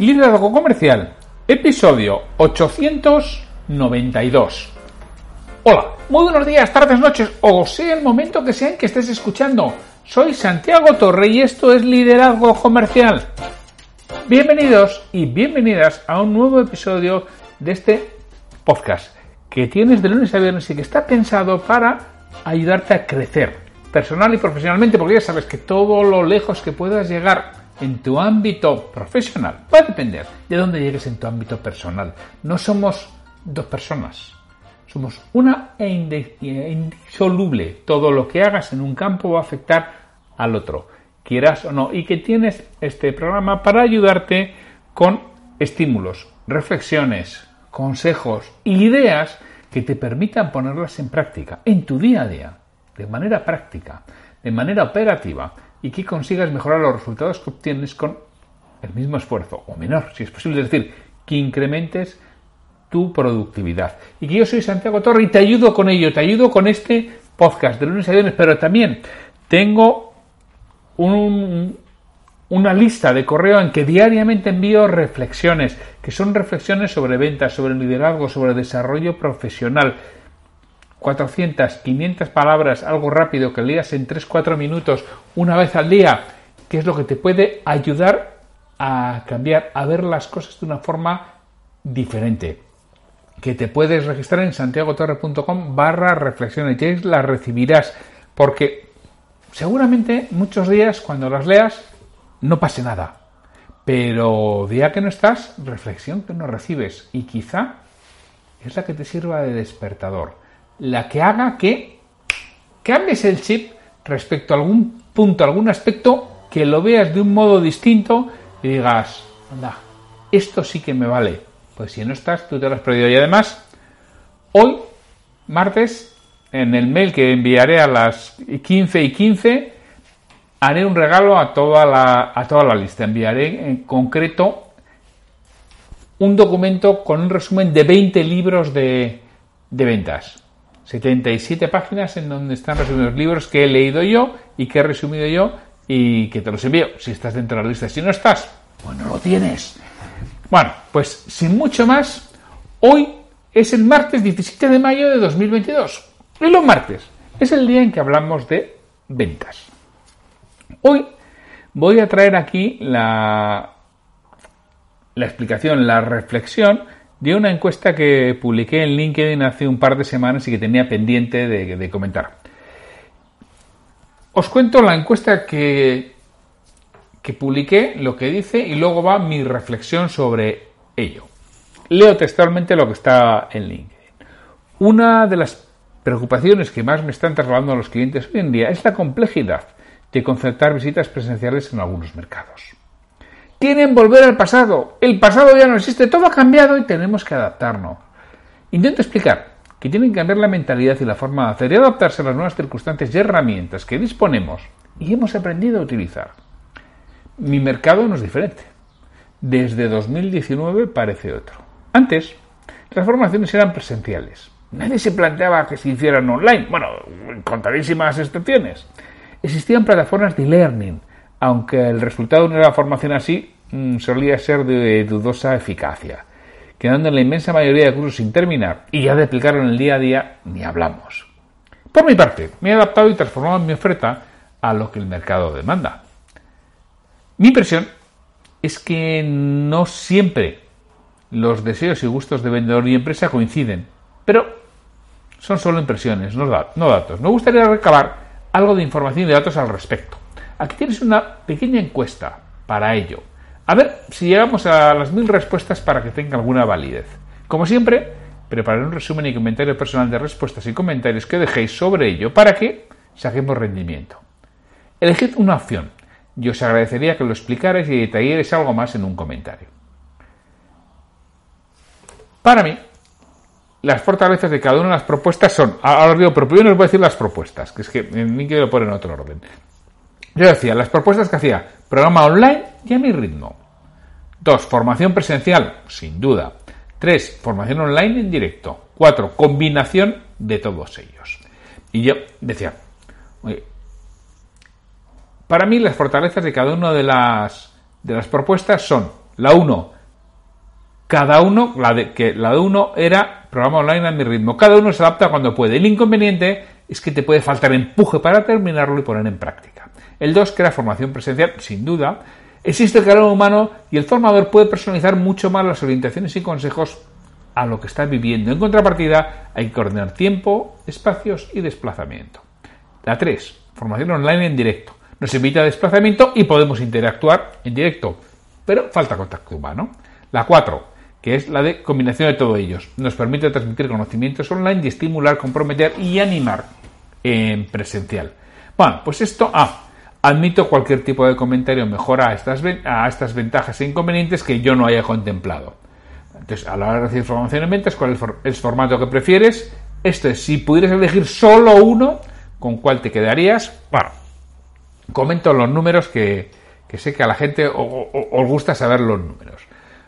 Liderazgo Comercial, episodio 892. Hola, muy buenos días, tardes, noches, o sea el momento que sea en que estés escuchando. Soy Santiago Torre y esto es Liderazgo Comercial. Bienvenidos y bienvenidas a un nuevo episodio de este podcast que tienes de lunes a viernes y que está pensado para ayudarte a crecer personal y profesionalmente, porque ya sabes que todo lo lejos que puedas llegar en tu ámbito profesional va a depender de dónde llegues en tu ámbito personal. No somos dos personas, somos una e indisoluble. Todo lo que hagas en un campo va a afectar al otro, quieras o no, y que tienes este programa para ayudarte con estímulos, reflexiones, consejos, ideas que te permitan ponerlas en práctica en tu día a día, de manera práctica, de manera operativa y que consigas mejorar los resultados que obtienes con el mismo esfuerzo o menor, si es posible. Es decir, que incrementes tu productividad. Y que yo soy Santiago Torre y te ayudo con ello, te ayudo con este podcast de lunes a viernes, pero también tengo una lista de correo en que diariamente envío reflexiones, que son reflexiones sobre ventas, sobre liderazgo, sobre desarrollo profesional, 400, 500 palabras, algo rápido que leas en 3-4 minutos una vez al día, que es lo que te puede ayudar a cambiar, a ver las cosas de una forma diferente. Que te puedes registrar en santiagotorre.com barra reflexiones y las recibirás, porque seguramente muchos días cuando las leas no pase nada. Pero día que no estás, reflexión que no recibes y quizá es la que te sirva de despertador la que haga que cambies el chip respecto a algún punto, algún aspecto, que lo veas de un modo distinto y digas, anda, esto sí que me vale. Pues si no estás, tú te lo has perdido. Y además, hoy, martes, en el mail que enviaré a las 15 y 15, haré un regalo a toda la, a toda la lista. Enviaré en concreto un documento con un resumen de 20 libros de, de ventas. 77 páginas en donde están resumidos libros que he leído yo y que he resumido yo y que te los envío si estás dentro de la lista. Si no estás, bueno, lo tienes. Bueno, pues sin mucho más, hoy es el martes 17 de mayo de 2022. Y los martes es el día en que hablamos de ventas. Hoy voy a traer aquí la, la explicación, la reflexión de una encuesta que publiqué en LinkedIn hace un par de semanas y que tenía pendiente de, comentar. Os cuento la encuesta que, que publiqué, lo que dice, y luego va mi reflexión sobre ello. Leo textualmente lo que está en LinkedIn. Una de las preocupaciones que más me están trasladando a los clientes hoy en día es la complejidad de concertar visitas presenciales en algunos mercados. Quieren volver al pasado. El pasado ya no existe, todo ha cambiado y tenemos que adaptarnos. Intento explicar que tienen que cambiar la mentalidad y la forma de hacer y adaptarse a las nuevas circunstancias y herramientas que disponemos y hemos aprendido a utilizar. Mi mercado no es diferente. Desde 2019 parece otro. Antes, las formaciones eran presenciales. Nadie se planteaba que se hicieran online. Bueno, contadísimas excepciones. Existían plataformas de e-learning aunque el resultado de una formación así mm, solía ser de dudosa eficacia, quedando en la inmensa mayoría de cursos sin terminar, y ya de aplicarlo en el día a día ni hablamos. Por mi parte, me he adaptado y transformado mi oferta a lo que el mercado demanda. Mi impresión es que no siempre los deseos y gustos de vendedor y empresa coinciden, pero son solo impresiones, no datos. Me gustaría recabar algo de información y datos al respecto. Aquí tienes una pequeña encuesta para ello. A ver si llegamos a las mil respuestas para que tenga alguna validez. Como siempre, prepararé un resumen y comentario personal de respuestas y comentarios que dejéis sobre ello para que saquemos rendimiento. Elegid una opción, Yo os agradecería que lo explicarais y detallarais algo más en un comentario. Para mí, las fortalezas de cada una de las propuestas son. Ahora os digo, pero primero os voy a decir las propuestas, que es que ni quiero poner en otro orden. Yo decía, las propuestas que hacía, programa online y a mi ritmo. Dos, formación presencial, sin duda. Tres, formación online en directo. Cuatro, combinación de todos ellos. Y yo decía, para mí las fortalezas de cada una de las, de las propuestas son, la uno, cada uno, la de, que la de uno era programa online a mi ritmo. Cada uno se adapta cuando puede. El inconveniente es que te puede faltar empuje para terminarlo y poner en práctica. El 2, que era formación presencial, sin duda. Existe el calor humano y el formador puede personalizar mucho más las orientaciones y consejos a lo que está viviendo. En contrapartida, hay que coordinar tiempo, espacios y desplazamiento. La 3, formación online en directo. Nos evita desplazamiento y podemos interactuar en directo, pero falta contacto humano. La 4, que es la de combinación de todos ellos. Nos permite transmitir conocimientos online y estimular, comprometer y animar en presencial. Bueno, pues esto, ah, admito cualquier tipo de comentario mejora a estas, a estas ventajas e inconvenientes que yo no haya contemplado. Entonces, a la hora de recibir formación en ventas, ¿cuál es el formato que prefieres? Esto es, si pudieras elegir solo uno, ¿con cuál te quedarías? Bueno, comento los números que, sé que a la gente os gusta saber los números.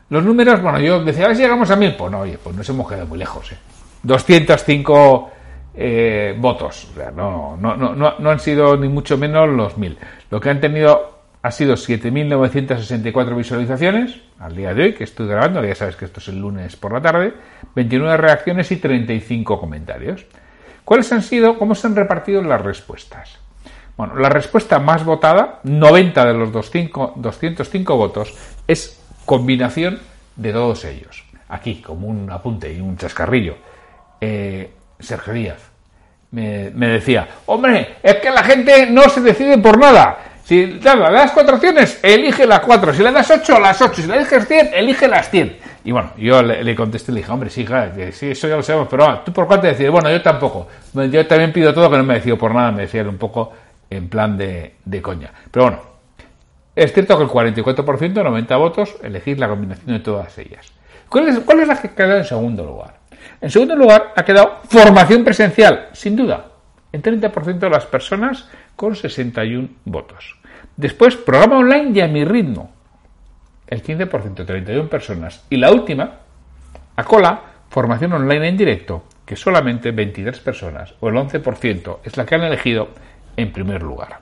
Los números, bueno, yo decía, a ver si llegamos a mil. Pues no, oye, pues nos hemos quedado muy lejos. ¿eh? 205 eh, votos. O sea, no, no, no, no han sido ni mucho menos los mil. Lo que han tenido ha sido 7.964 visualizaciones al día de hoy, que estoy grabando, ya sabes que esto es el lunes por la tarde, 29 reacciones y 35 comentarios. ¿Cuáles han sido, cómo se han repartido las respuestas? Bueno, la respuesta más votada, 90 de los 205 votos, es combinación de todos ellos. Aquí, como un apunte y un chascarrillo, eh, Sergio Díaz me, decía, hombre, es que la gente no se decide por nada. Si le das cuatro opciones, elige las cuatro. Si le das ocho, las ocho. Si le eliges cien, elige las cien. Y bueno, yo le, contesté, le dije, hombre, sí, sí, eso ya lo sabemos, pero ah, ¿tú por cuál te decides? Bueno, yo tampoco. Yo también pido todo que no me decido por nada, me decía un poco en plan de, de coña. Pero bueno, es cierto que el 44%, 90 votos, elegir la combinación de todas ellas. ¿Cuál es, la que ha quedado en segundo lugar? En segundo lugar ha quedado formación presencial, sin duda, en 30% de las personas con 61 votos. Después, programa online y a mi ritmo, el 15%, 31 personas. Y la última, a cola, formación online en directo, que solamente 23 personas, o el 11%, es la que han elegido en primer lugar.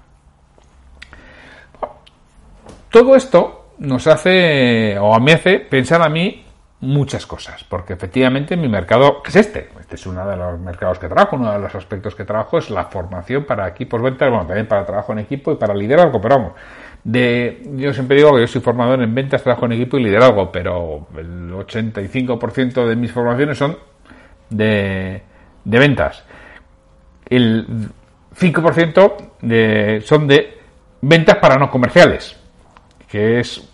Todo esto nos hace, o me hace pensar a mí muchas cosas, porque efectivamente mi mercado es este. Este es uno de los mercados que trabajo, uno de los aspectos que trabajo es la formación para equipos ventas, bueno, también para trabajo en equipo y para liderazgo, pero vamos. De, yo siempre digo que yo soy formador en ventas, trabajo en equipo y liderazgo, pero el 85% de mis formaciones son de, ventas. El 5% de, son de ventas para no comerciales que es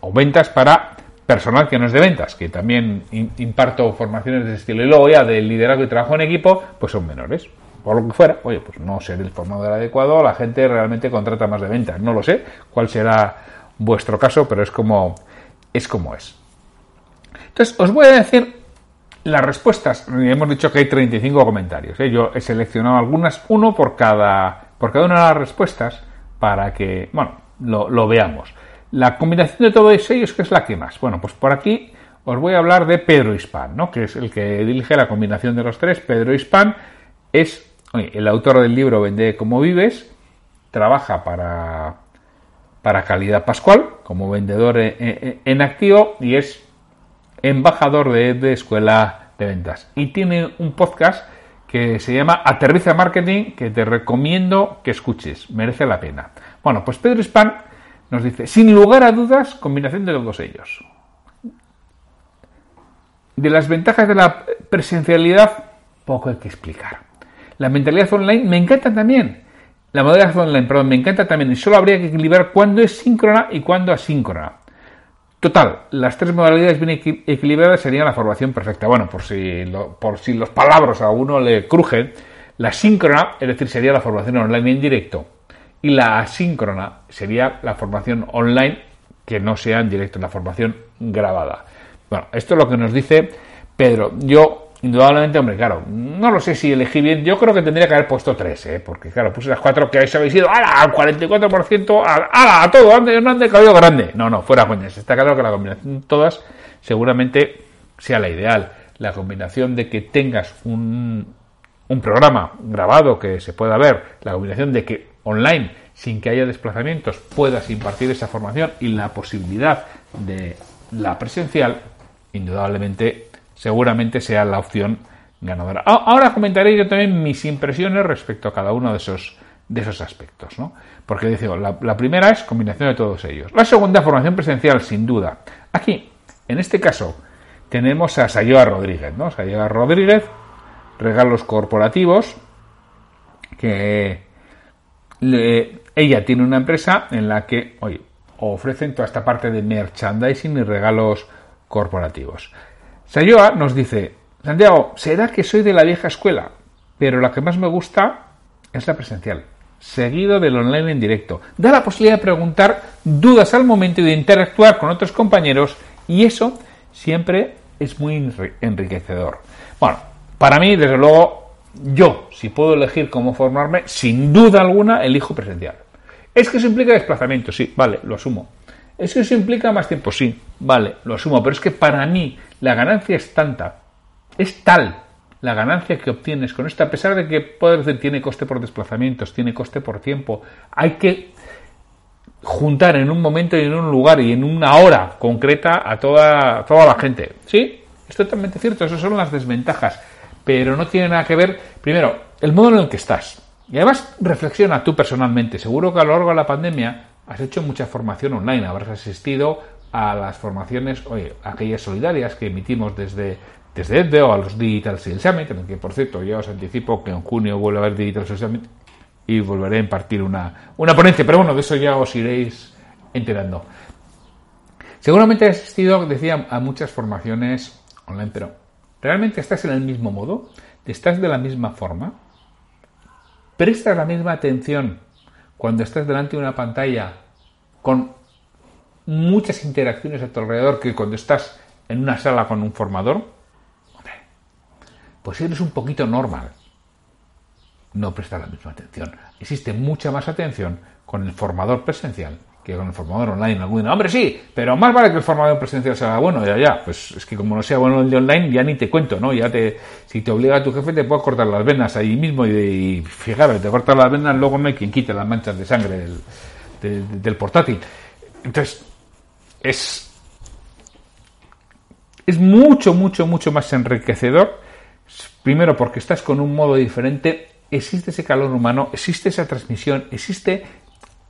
o ventas para personal que no es de ventas, que también imparto formaciones de ese estilo. Y luego ya del liderazgo y trabajo en equipo, pues son menores. Por lo que fuera, oye, pues no ser el formador adecuado, la gente realmente contrata más de ventas. No lo sé cuál será vuestro caso, pero es como es. Como es. Entonces, os voy a decir las respuestas. Hemos dicho que hay 35 comentarios. ¿eh? Yo he seleccionado algunas, uno por cada, por cada una de las respuestas, para que, bueno, lo, lo veamos. La combinación de todos ellos, ¿qué es la que más? Bueno, pues por aquí os voy a hablar de Pedro Hispan, ¿no? que es el que dirige la combinación de los tres. Pedro Hispan es el autor del libro Vende como vives, trabaja para, para Calidad Pascual como vendedor en, activo y es embajador de, de Escuela de Ventas. Y tiene un podcast que se llama Aterriza Marketing que te recomiendo que escuches, merece la pena. Bueno, pues Pedro Hispan nos dice, sin lugar a dudas, combinación de todos ellos. De las ventajas de la presencialidad, poco hay que explicar. La mentalidad online me encanta también. La modalidad online, perdón, me encanta también. Y solo habría que equilibrar cuándo es síncrona y cuándo asíncrona. Total, las tres modalidades bien equilibradas serían la formación perfecta. Bueno, por si, por si los palabras a uno le crujen, la síncrona, es decir, sería la formación online en directo Y la asíncrona sería la formación online que no sea en directo, la formación grabada. Bueno, esto es lo que nos dice Pedro. Yo, indudablemente, hombre, claro, no lo sé si elegí bien. Yo creo que tendría que haber puesto tres, ¿eh? porque claro, puse las cuatro que habéis ido, ¡ala! Al 44%, ¡ala! A todo, ande, no ande, caballo grande. No, no, fuera coñas. Está claro que la combinación de todas seguramente sea la ideal. La combinación de que tengas un, un programa grabado que se pueda ver, la combinación de que online, sin que haya desplazamientos, puedas impartir esa formación y la posibilidad de la presencial, indudablemente, seguramente sea la opción ganadora. Ahora comentaré yo también mis impresiones respecto a cada uno de esos, de esos aspectos, ¿no? Porque digo, la, la primera es combinación de todos ellos. La segunda, formación presencial, sin duda. Aquí, en este caso, tenemos a Sayoa Rodríguez, ¿no? Sayoa Rodríguez, regalos corporativos, que ella tiene una empresa en la que oye, ofrecen toda esta parte de merchandising y regalos corporativos. Sayoa nos dice, Santiago, ¿será que soy de la vieja escuela? Pero la que más me gusta es la presencial, seguido del online en directo. Da la posibilidad de preguntar dudas al momento y de interactuar con otros compañeros y eso siempre es muy enriquecedor. Bueno, para mí, desde luego, yo, si puedo elegir cómo formarme, sin duda alguna, elijo presencial. ¿Es que eso implica desplazamiento? Sí, vale, lo asumo. ¿Es que eso implica más tiempo? Sí, vale, lo asumo. Pero es que para mí la ganancia es tanta, es tal la ganancia que obtienes con esto, a pesar de que puede decir tiene coste por desplazamientos, tiene coste por tiempo, hay que juntar en un momento y en un lugar y en una hora concreta a toda, toda la gente. ¿Sí? Es totalmente cierto, esas son las desventajas pero no tiene nada que ver, primero, el modo en el que estás. Y además, reflexiona tú personalmente. Seguro que a lo largo de la pandemia has hecho mucha formación online, habrás asistido a las formaciones, oye, aquellas solidarias que emitimos desde, desde EDDE o a los Digital Sales Summit, que por cierto ya os anticipo que en junio vuelve a haber Digital Sales Summit y volveré a impartir una, una ponencia, pero bueno, de eso ya os iréis enterando. Seguramente has asistido, decía, a muchas formaciones online, pero ¿Realmente estás en el mismo modo? ¿Estás de la misma forma? ¿Prestas la misma atención cuando estás delante de una pantalla con muchas interacciones a tu alrededor que cuando estás en una sala con un formador? pues eres un poquito normal. No prestas la misma atención. Existe mucha más atención con el formador presencial que con el formador online. Hombre, sí, pero más vale que el formador presencial sea bueno, ya, ya. Pues es que como no sea bueno el de online, ya ni te cuento, ¿no? Ya te, si te obliga a tu jefe, te puedes cortar las venas ahí mismo y, y fijaros, te cortas las venas, luego no hay quien quite las manchas de sangre del, del portátil. Entonces, es, es mucho, mucho, mucho más enriquecedor. Primero porque estás con un modo diferente, existe ese calor humano, existe esa transmisión, existe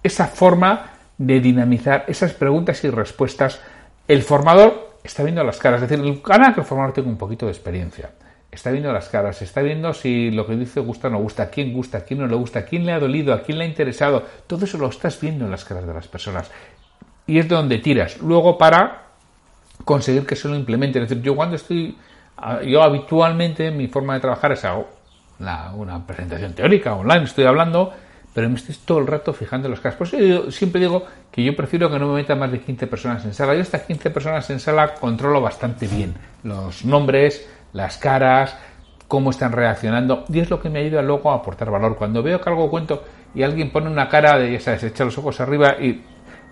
esa forma de dinamizar esas preguntas y respuestas, el formador está viendo las caras. Es decir, el canal que el formador tenga un poquito de experiencia. Está viendo las caras, está viendo si lo que dice gusta o no gusta, quién gusta, quién no le gusta, quién le ha dolido, a quién le ha interesado. Todo eso lo estás viendo en las caras de las personas. Y es de donde tiras. Luego para conseguir que se lo implemente. Es decir, yo cuando estoy, yo habitualmente mi forma de trabajar es hago una presentación teórica online, estoy hablando pero me estoy todo el rato fijando en los casos. Por eso yo siempre digo que yo prefiero que no me metan más de 15 personas en sala. Yo estas 15 personas en sala controlo bastante bien los nombres, las caras, cómo están reaccionando, y es lo que me ayuda luego a aportar valor. Cuando veo que algo cuento y alguien pone una cara de, ya sabes, echa los ojos arriba y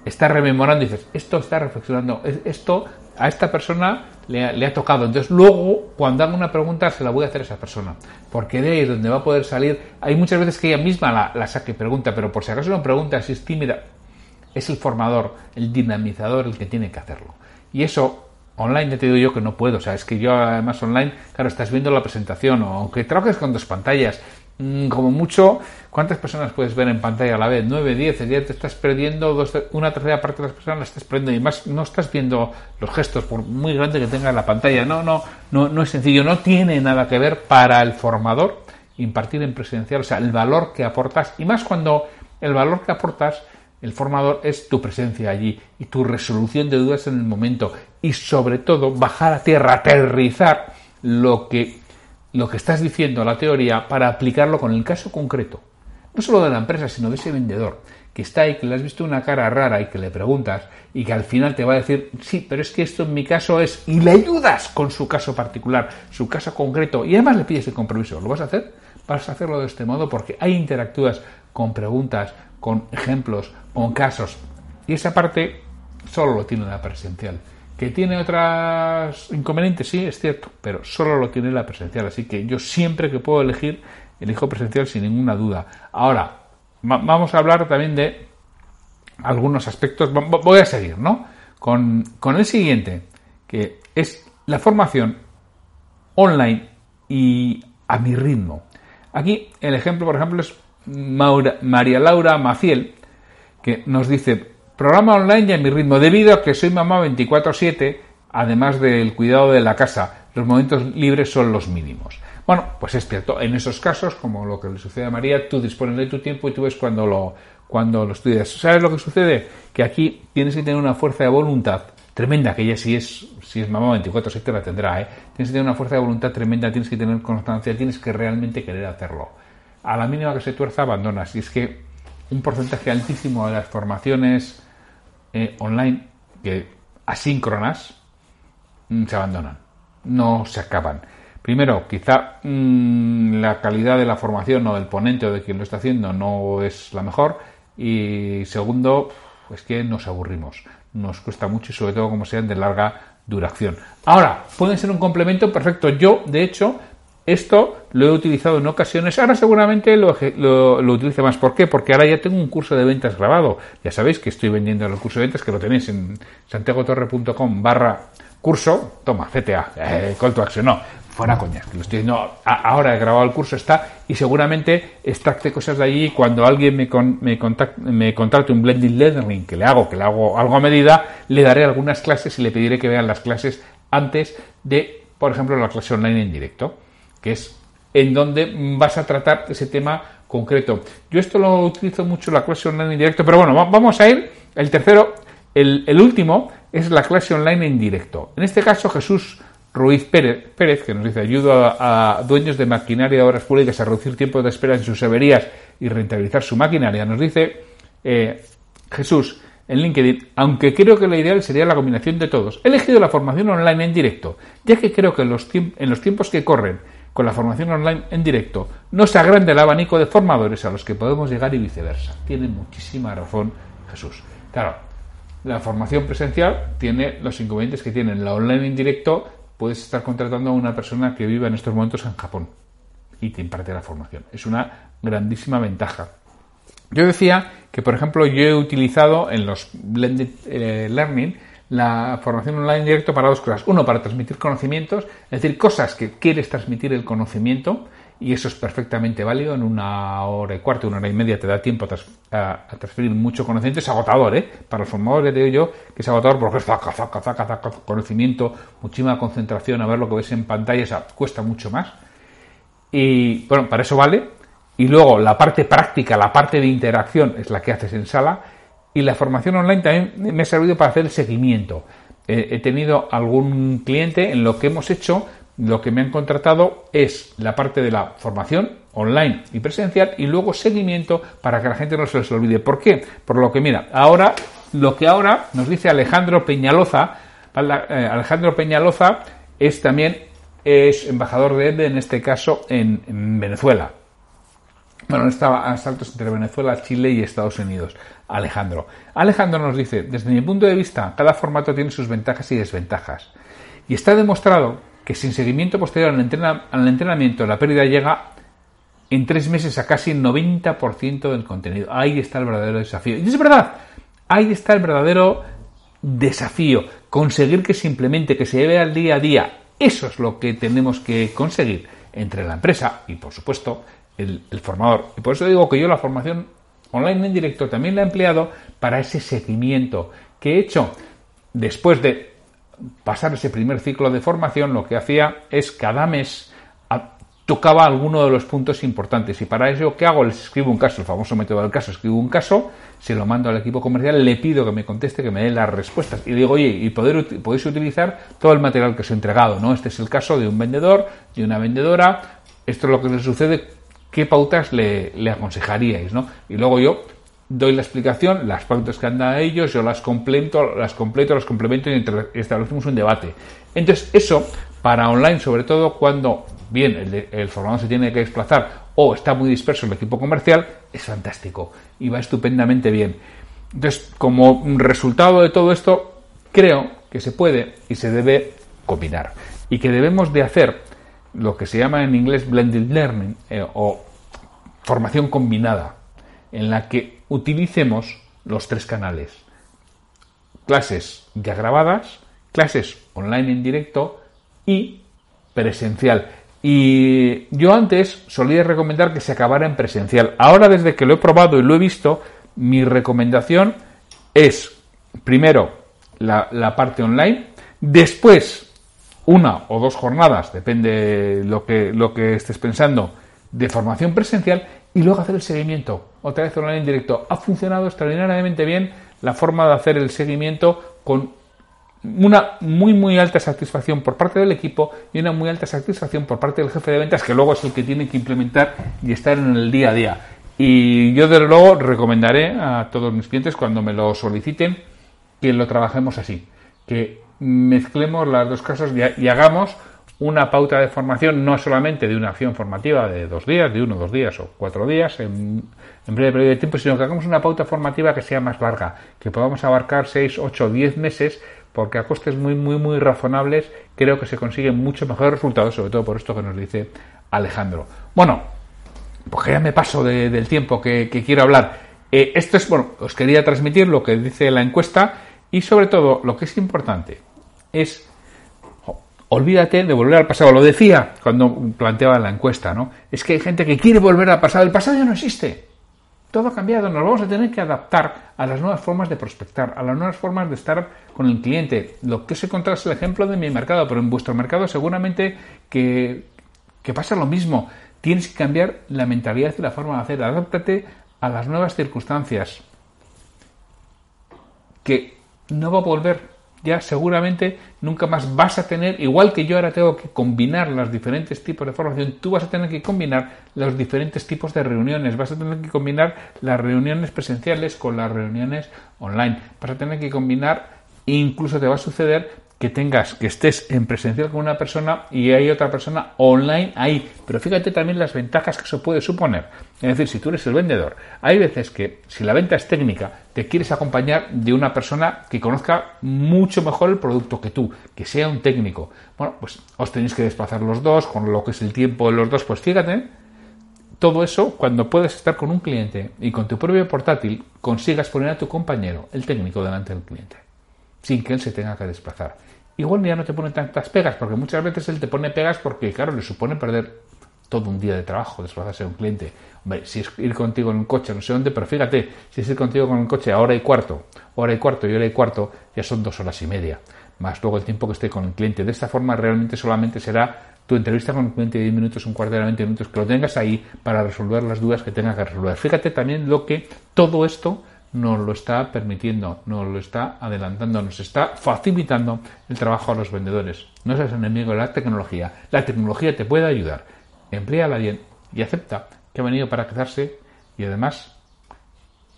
está rememorando y dices, esto está reflexionando, esto a esta persona le ha, tocado. Entonces luego, cuando haga una pregunta, se la voy a hacer a esa persona. Porque de ahí donde va a poder salir, hay muchas veces que ella misma la, la saque pregunta, pero por si acaso no pregunta, si es tímida, es el formador, el dinamizador el que tiene que hacerlo. Y eso online te digo yo que no puedo. O sea, es que yo además online, claro, estás viendo la presentación, o aunque trabajes con dos pantallas, como mucho, ¿cuántas personas puedes ver en pantalla a la vez? 9, 10, ya te estás perdiendo una tercera parte de las personas, la estás perdiendo y más no estás viendo los gestos, por muy grande que tenga la pantalla. No, no, no, no es sencillo, no tiene nada que ver para el formador impartir en presencial, o sea, el valor que aportas y más cuando el valor que aportas el formador es tu presencia allí y tu resolución de dudas en el momento y sobre todo bajar a tierra, aterrizar lo que lo que estás diciendo, la teoría, para aplicarlo con el caso concreto. no solo de la empresa, sino de ese vendedor que está ahí, que le has visto una cara rara y que le preguntas y que al final te va a decir, sí, pero es que esto en mi caso es, y le ayudas con su caso particular, su caso concreto, y además le pides el compromiso. ¿Lo vas a hacer? Vas a hacerlo de este modo porque ahí interactúas con preguntas, con ejemplos, con casos. Y esa parte solo lo tiene la presencial. ¿Que tiene otras inconvenientes? Sí, es cierto, pero solo lo tiene la presencial. Así que yo siempre que puedo elegir, elijo presencial sin ninguna duda. Ahora, vamos a hablar también de algunos aspectos. Voy a seguir, ¿no? Con, el siguiente, que es la formación online y a mi ritmo. Aquí el ejemplo, por ejemplo, es María Laura Maciel, que nos dice, programa online y a mi ritmo, debido a que soy mamá 24/7, además del cuidado de la casa, los momentos libres son los mínimos. Bueno, pues es cierto, en esos casos, como lo que le sucede a María, tú dispones de tu tiempo y tú ves cuando lo, cuando lo estudias. ¿Sabes lo que sucede? Que aquí tienes que tener una fuerza de voluntad tremenda, que ella si es, si es mamá 24-7 la tendrá, ¿eh? Tienes que tener una fuerza de voluntad tremenda, tienes que tener constancia, tienes que realmente querer hacerlo. A la mínima que se tuerza, abandonas. Y es que un porcentaje altísimo de las formaciones eh, online, que asíncronas, mm, se abandonan, no se acaban. Primero, quizá mm, la calidad de la formación o del ponente o de quien lo está haciendo no es la mejor. Y segundo, es que nos aburrimos. Nos cuesta mucho y sobre todo como sean de larga duración. Ahora, pueden ser un complemento perfecto. Yo, de hecho, esto lo he utilizado en ocasiones. Ahora seguramente lo, lo, lo, utilice más. ¿Por qué? Porque ahora ya tengo un curso de ventas grabado. Ya sabéis que estoy vendiendo el curso de ventas que lo tenéis en santiagotorre.com barra curso. Toma, CTA, eh, call to action. No, fuera coña, lo estoy diciendo, ahora he grabado el curso, está, y seguramente extracte cosas de allí cuando alguien me, me, me contrate un blended learning, que le hago, que le hago algo a medida, le daré algunas clases y le pediré que vean las clases antes de, por ejemplo, la clase online en directo, que es en donde vas a tratar ese tema concreto. Yo esto lo utilizo mucho la clase online en directo, pero bueno, vamos a ir, el tercero, el, último, es la clase online en directo. En este caso, Jesús Ruiz Pérez, que nos dice ayuda a, dueños de maquinaria de obras públicas a reducir tiempos de espera en sus averías y rentabilizar su maquinaria. Nos dice eh, Jesús en LinkedIn, aunque creo que la ideal sería la combinación de todos. He elegido la formación online en directo, ya que creo que en los tiempos que corren con la formación online en directo no se agrande el abanico de formadores a los que podemos llegar y viceversa. Tiene muchísima razón Jesús. Claro, la formación presencial tiene los inconvenientes que tiene la online en directo puedes estar contratando a una persona que viva en estos momentos en Japón y te imparte la formación. Es una grandísima ventaja. Yo decía que, por ejemplo, yo he utilizado en los Blended eh, Learning la formación online directo para dos cosas. Uno, para transmitir conocimientos, es decir, cosas que quieres transmitir el conocimiento y eso es perfectamente válido. En una hora y cuarto, una hora y media te da tiempo a, transferir mucho conocimiento. Es agotador, ¿eh? Para los formadores, digo yo, que es agotador porque es zaca, zaca, zaca, zaca, conocimiento, muchísima concentración, a ver lo que ves en pantalla, o cuesta mucho más. Y bueno, para eso vale. Y luego la parte práctica, la parte de interacción es la que haces en sala. Y la formación online también me ha servido para hacer el seguimiento. he tenido algún cliente en lo que hemos hecho lo que me han contratado es la parte de la formación online y presencial y luego seguimiento para que la gente no se les olvide. ¿Por qué? Por lo que mira, ahora, lo que ahora nos dice Alejandro Peñaloza, eh, Alejandro Peñaloza es también es embajador de EDE, en este caso en Venezuela. Bueno, estaba a saltos entre Venezuela, Chile y Estados Unidos. Alejandro. Alejandro nos dice, desde mi punto de vista, cada formato tiene sus ventajas y desventajas. Y está demostrado que sin seguimiento posterior al, entrenamiento la pérdida llega en tres meses a casi el 90% del contenido. Ahí está el verdadero desafío. Y es verdad, ahí está el verdadero desafío. Conseguir que simplemente que se lleve al día a día. Eso es lo que tenemos que conseguir entre la empresa y, por supuesto, el, el formador. Y por eso digo que yo la formación online en directo también la he empleado para ese seguimiento que he hecho después de pasar ese primer ciclo de formación, lo que hacía es cada mes tocaba alguno de los puntos importantes. Y para eso, ¿qué hago? Les escribo un caso, el famoso método del caso. Escribo un caso, se lo mando al equipo comercial, le pido que me conteste, que me dé las respuestas. Y le digo, oye, y poder, podéis utilizar todo el material que os he entregado, ¿no? Este es el caso de un vendedor, de una vendedora. Esto es lo que le sucede qué pautas le, aconsejaríais, ¿no? Y luego yo doy la explicación, las pautas que han dado ellos, yo las completo, las completo, las complemento y establecemos un debate. Entonces, eso para online, sobre todo cuando, bien, el, el formador se tiene que desplazar o está muy disperso el equipo comercial, es fantástico y va estupendamente bien. Entonces, como resultado de todo esto, creo que se puede y se debe combinar y que debemos de hacer lo que se llama en inglés blended learning eh, o formación combinada, en la que utilicemos los tres canales. Clases ya grabadas, clases online en directo y presencial. Y yo antes solía recomendar que se acabara en presencial. Ahora desde que lo he probado y lo he visto, mi recomendación es primero la, la parte online, después una o dos jornadas, depende lo que, lo que estés pensando, de formación presencial y luego hacer el seguimiento. Otra vez online en directo. Ha funcionado extraordinariamente bien la forma de hacer el seguimiento con una muy muy alta satisfacción por parte del equipo y una muy alta satisfacción por parte del jefe de ventas que luego es el que tiene que implementar y estar en el día a día. Y yo desde luego recomendaré a todos mis clientes cuando me lo soliciten que lo trabajemos así, que mezclemos las dos cosas y, hagamos una pauta de formación no solamente de una acción formativa de dos días, de uno, dos días o cuatro días en, breve periodo de tiempo, sino que hagamos una pauta formativa que sea más larga, que podamos abarcar seis, ocho, diez meses, porque a costes muy, muy, muy razonables creo que se consiguen mucho mejores resultados, sobre todo por esto que nos dice Alejandro. Bueno, pues ya me paso del tiempo que, quiero hablar. Eh, esto es, bueno, os quería transmitir lo que dice la encuesta y sobre todo lo que es importante es olvídate de volver al pasado. Lo decía cuando planteaba la encuesta, ¿no? Es que hay gente que quiere volver al pasado. El pasado ya no existe. Todo ha cambiado. Nos vamos a tener que adaptar a las nuevas formas de prospectar, a las nuevas formas de estar con el cliente. Lo que os he es el ejemplo de mi mercado, pero en vuestro mercado seguramente que, que pasa lo mismo. Tienes que cambiar la mentalidad y la forma de hacer. Adáptate a las nuevas circunstancias. Que no va a volver ya seguramente nunca más vas a tener, igual que yo ahora tengo que combinar los diferentes tipos de formación, tú vas a tener que combinar los diferentes tipos de reuniones, vas a tener que combinar las reuniones presenciales con las reuniones online, vas a tener que combinar, incluso te va a suceder que tengas, que estés en presencial con una persona y hay otra persona online ahí. Pero fíjate también las ventajas que eso puede suponer. Es decir, si tú eres el vendedor, hay veces que si la venta es técnica, te quieres acompañar de una persona que conozca mucho mejor el producto que tú, que sea un técnico. Bueno, pues os tenéis que desplazar los dos, con lo que es el tiempo de los dos, pues fíjate, todo eso cuando puedes estar con un cliente y con tu propio portátil consigas poner a tu compañero, el técnico, delante del cliente, sin que él se tenga que desplazar igual ya no te pone tantas pegas, porque muchas veces él te pone pegas porque, claro, le supone perder todo un día de trabajo, desplazarse a un cliente. Hombre, si es ir contigo en un coche, no sé dónde, pero fíjate, si es ir contigo con un coche a hora y cuarto, hora y cuarto y hora y cuarto, ya son dos horas y media, más luego el tiempo que esté con el cliente. De esta forma, realmente solamente será tu entrevista con el cliente de 10 minutos, un cuarto de hora, 20 minutos, que lo tengas ahí para resolver las dudas que tengas que resolver. Fíjate también lo que todo esto nos lo está permitiendo, nos lo está adelantando, nos está facilitando el trabajo a los vendedores. No seas enemigo de la tecnología. La tecnología te puede ayudar. Empleala bien y acepta que ha venido para quedarse y además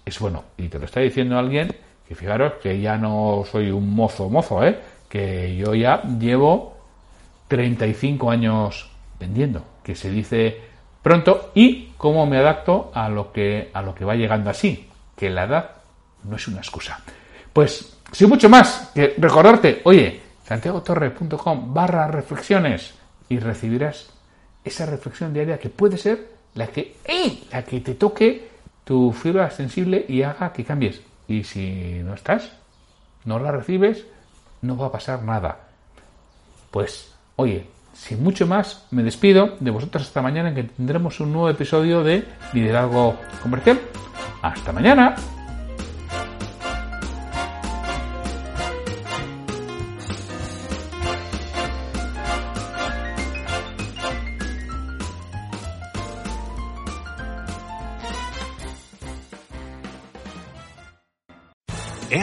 es bueno. Y te lo está diciendo alguien que fijaros que ya no soy un mozo mozo, ¿eh? que yo ya llevo 35 años vendiendo, que se dice pronto y cómo me adapto a lo que a lo que va llegando así que la edad no es una excusa. Pues, sin mucho más, que recordarte, oye, santiagotorre.com barra reflexiones y recibirás esa reflexión diaria que puede ser la que, la que te toque tu fibra sensible y haga que cambies. Y si no estás, no la recibes, no va a pasar nada. Pues, oye, sin mucho más, me despido de vosotros hasta mañana en que tendremos un nuevo episodio de Liderazgo Comercial. Hasta mañana.